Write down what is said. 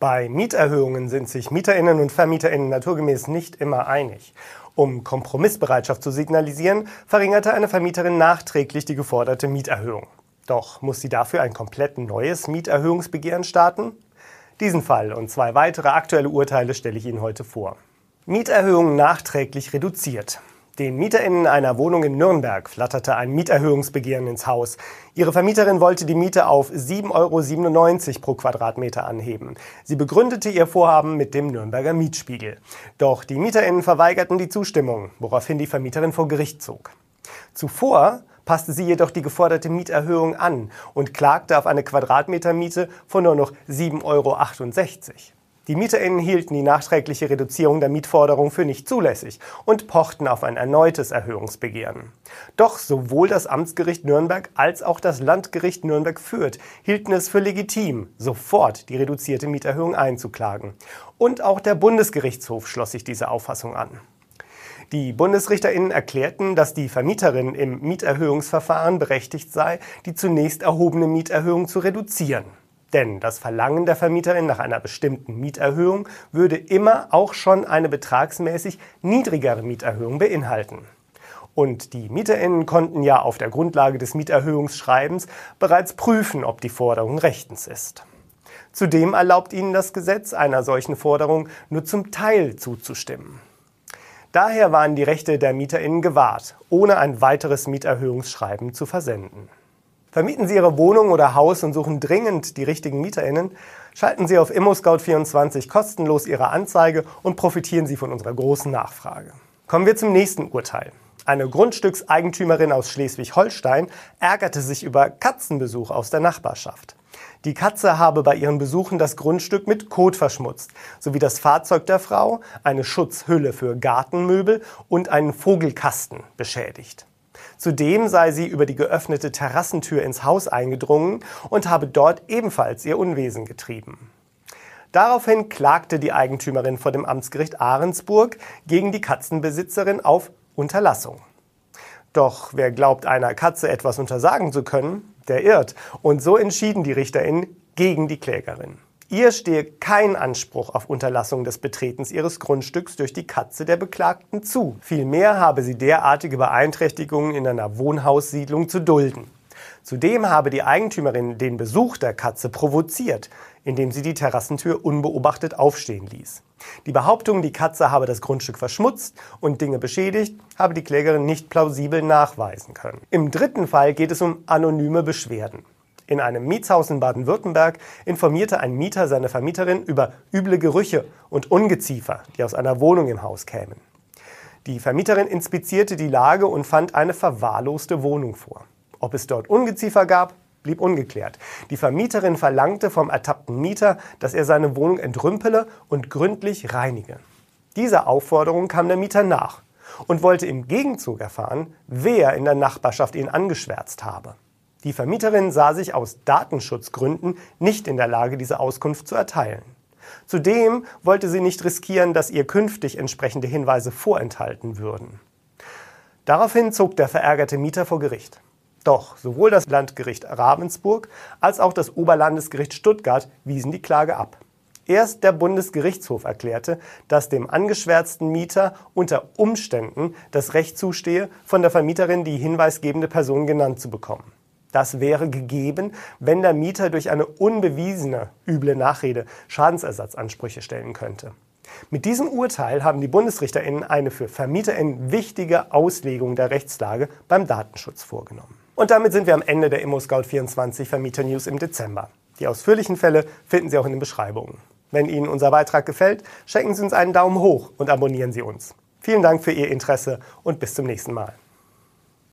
Bei Mieterhöhungen sind sich Mieterinnen und Vermieterinnen naturgemäß nicht immer einig. Um Kompromissbereitschaft zu signalisieren, verringerte eine Vermieterin nachträglich die geforderte Mieterhöhung. Doch muss sie dafür ein komplett neues Mieterhöhungsbegehren starten? Diesen Fall und zwei weitere aktuelle Urteile stelle ich Ihnen heute vor. Mieterhöhungen nachträglich reduziert. Den MieterInnen einer Wohnung in Nürnberg flatterte ein Mieterhöhungsbegehren ins Haus. Ihre Vermieterin wollte die Miete auf 7,97 Euro pro Quadratmeter anheben. Sie begründete ihr Vorhaben mit dem Nürnberger Mietspiegel. Doch die MieterInnen verweigerten die Zustimmung, woraufhin die Vermieterin vor Gericht zog. Zuvor passte sie jedoch die geforderte Mieterhöhung an und klagte auf eine Quadratmetermiete von nur noch 7,68 Euro. Die MieterInnen hielten die nachträgliche Reduzierung der Mietforderung für nicht zulässig und pochten auf ein erneutes Erhöhungsbegehren. Doch sowohl das Amtsgericht Nürnberg als auch das Landgericht Nürnberg-Fürth hielten es für legitim, sofort die reduzierte Mieterhöhung einzuklagen. Und auch der Bundesgerichtshof schloss sich dieser Auffassung an. Die BundesrichterInnen erklärten, dass die Vermieterin im Mieterhöhungsverfahren berechtigt sei, die zunächst erhobene Mieterhöhung zu reduzieren. Denn das Verlangen der Vermieterin nach einer bestimmten Mieterhöhung würde immer auch schon eine betragsmäßig niedrigere Mieterhöhung beinhalten. Und die Mieterinnen konnten ja auf der Grundlage des Mieterhöhungsschreibens bereits prüfen, ob die Forderung rechtens ist. Zudem erlaubt ihnen das Gesetz, einer solchen Forderung nur zum Teil zuzustimmen. Daher waren die Rechte der Mieterinnen gewahrt, ohne ein weiteres Mieterhöhungsschreiben zu versenden. Vermieten Sie Ihre Wohnung oder Haus und suchen dringend die richtigen MieterInnen? Schalten Sie auf ImmoScout24 kostenlos Ihre Anzeige und profitieren Sie von unserer großen Nachfrage. Kommen wir zum nächsten Urteil. Eine Grundstückseigentümerin aus Schleswig-Holstein ärgerte sich über Katzenbesuch aus der Nachbarschaft. Die Katze habe bei ihren Besuchen das Grundstück mit Kot verschmutzt, sowie das Fahrzeug der Frau, eine Schutzhülle für Gartenmöbel und einen Vogelkasten beschädigt. Zudem sei sie über die geöffnete Terrassentür ins Haus eingedrungen und habe dort ebenfalls ihr Unwesen getrieben. Daraufhin klagte die Eigentümerin vor dem Amtsgericht Ahrensburg gegen die Katzenbesitzerin auf Unterlassung. Doch wer glaubt, einer Katze etwas untersagen zu können, der irrt. Und so entschieden die RichterInnen gegen die Klägerin. Ihr stehe kein Anspruch auf Unterlassung des Betretens ihres Grundstücks durch die Katze der Beklagten zu. Vielmehr habe sie derartige Beeinträchtigungen in einer Wohnhaussiedlung zu dulden. Zudem habe die Eigentümerin den Besuch der Katze provoziert, indem sie die Terrassentür unbeobachtet aufstehen ließ. Die Behauptung, die Katze habe das Grundstück verschmutzt und Dinge beschädigt, habe die Klägerin nicht plausibel nachweisen können. Im dritten Fall geht es um anonyme Beschwerden. In einem Mietshaus in Baden-Württemberg informierte ein Mieter seine Vermieterin über üble Gerüche und Ungeziefer, die aus einer Wohnung im Haus kämen. Die Vermieterin inspizierte die Lage und fand eine verwahrloste Wohnung vor. Ob es dort Ungeziefer gab, blieb ungeklärt. Die Vermieterin verlangte vom ertappten Mieter, dass er seine Wohnung entrümpele und gründlich reinige. Dieser Aufforderung kam der Mieter nach und wollte im Gegenzug erfahren, wer in der Nachbarschaft ihn angeschwärzt habe. Die Vermieterin sah sich aus Datenschutzgründen nicht in der Lage, diese Auskunft zu erteilen. Zudem wollte sie nicht riskieren, dass ihr künftig entsprechende Hinweise vorenthalten würden. Daraufhin zog der verärgerte Mieter vor Gericht. Doch sowohl das Landgericht Ravensburg als auch das Oberlandesgericht Stuttgart wiesen die Klage ab. Erst der Bundesgerichtshof erklärte, dass dem angeschwärzten Mieter unter Umständen das Recht zustehe, von der Vermieterin die hinweisgebende Person genannt zu bekommen. Das wäre gegeben, wenn der Mieter durch eine unbewiesene üble Nachrede Schadensersatzansprüche stellen könnte. Mit diesem Urteil haben die BundesrichterInnen eine für VermieterInnen wichtige Auslegung der Rechtslage beim Datenschutz vorgenommen. Und damit sind wir am Ende der ImmoScout24 Vermieter News im Dezember. Die ausführlichen Fälle finden Sie auch in den Beschreibungen. Wenn Ihnen unser Beitrag gefällt, schenken Sie uns einen Daumen hoch und abonnieren Sie uns. Vielen Dank für Ihr Interesse und bis zum nächsten Mal.